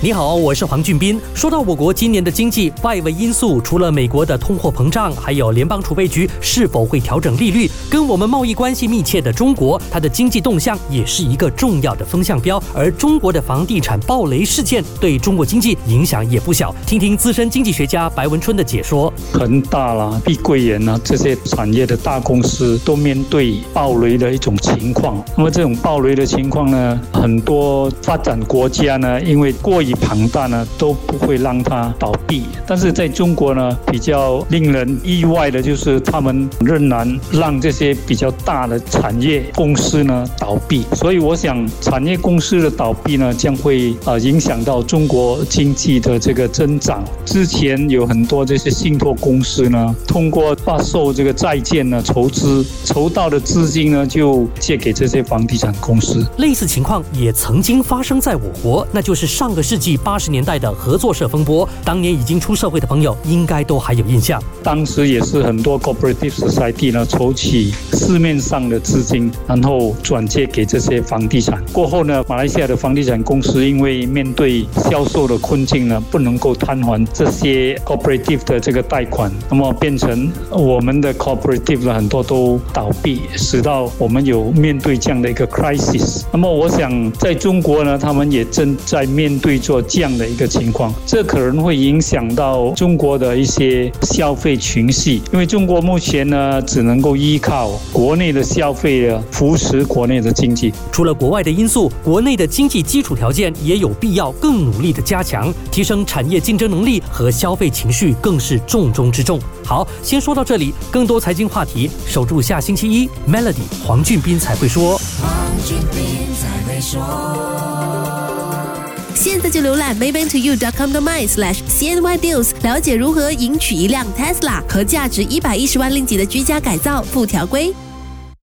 你好，我是黄俊斌。说到我国今年的经济外围因素，除了美国的通货膨胀，还有联邦储备局是否会调整利率，跟我们贸易关系密切的中国，它的经济动向也是一个重要的风向标。而中国的房地产暴雷事件对中国经济影响也不小。听听资深经济学家白文春的解说：恒大啦、碧桂园呐这些产业的大公司都面对暴雷的一种情况。那么这种暴雷的情况呢，很多发展国家呢，因为过庞大呢都不会让它倒闭，但是在中国呢比较令人意外的就是他们仍然让这些比较大的产业公司呢倒闭，所以我想产业公司的倒闭呢将会啊影响到中国经济的这个增长。之前有很多这些信托公司呢通过发售这个债券呢筹资，筹到的资金呢就借给这些房地产公司。类似情况也曾经发生在我国，那就是上个世纪。八十年代的合作社风波，当年已经出社会的朋友应该都还有印象。当时也是很多 cooperative society 呢筹起市面上的资金，然后转借给这些房地产。过后呢，马来西亚的房地产公司因为面对销售的困境呢，不能够摊还这些 cooperative 的这个贷款，那么变成我们的 cooperative 呢很多都倒闭，使到我们有面对这样的一个 crisis。那么我想在中国呢，他们也正在面对做这样的一个情况，这可能会影响到中国的一些消费群系，因为中国目前呢只能够依靠国内的消费啊扶持国内的经济。除了国外的因素，国内的经济基础条件也有必要更努力的加强，提升产业竞争能力和消费情绪更是重中之重。好，先说到这里，更多财经话题，守住下星期一，Melody 黄俊斌才会说。黄俊斌才会说。现在就浏览 maybanktoyou.com.my/cnydeals，了解如何赢取一辆 Tesla 和价值一百一十万令吉的居家改造附条规。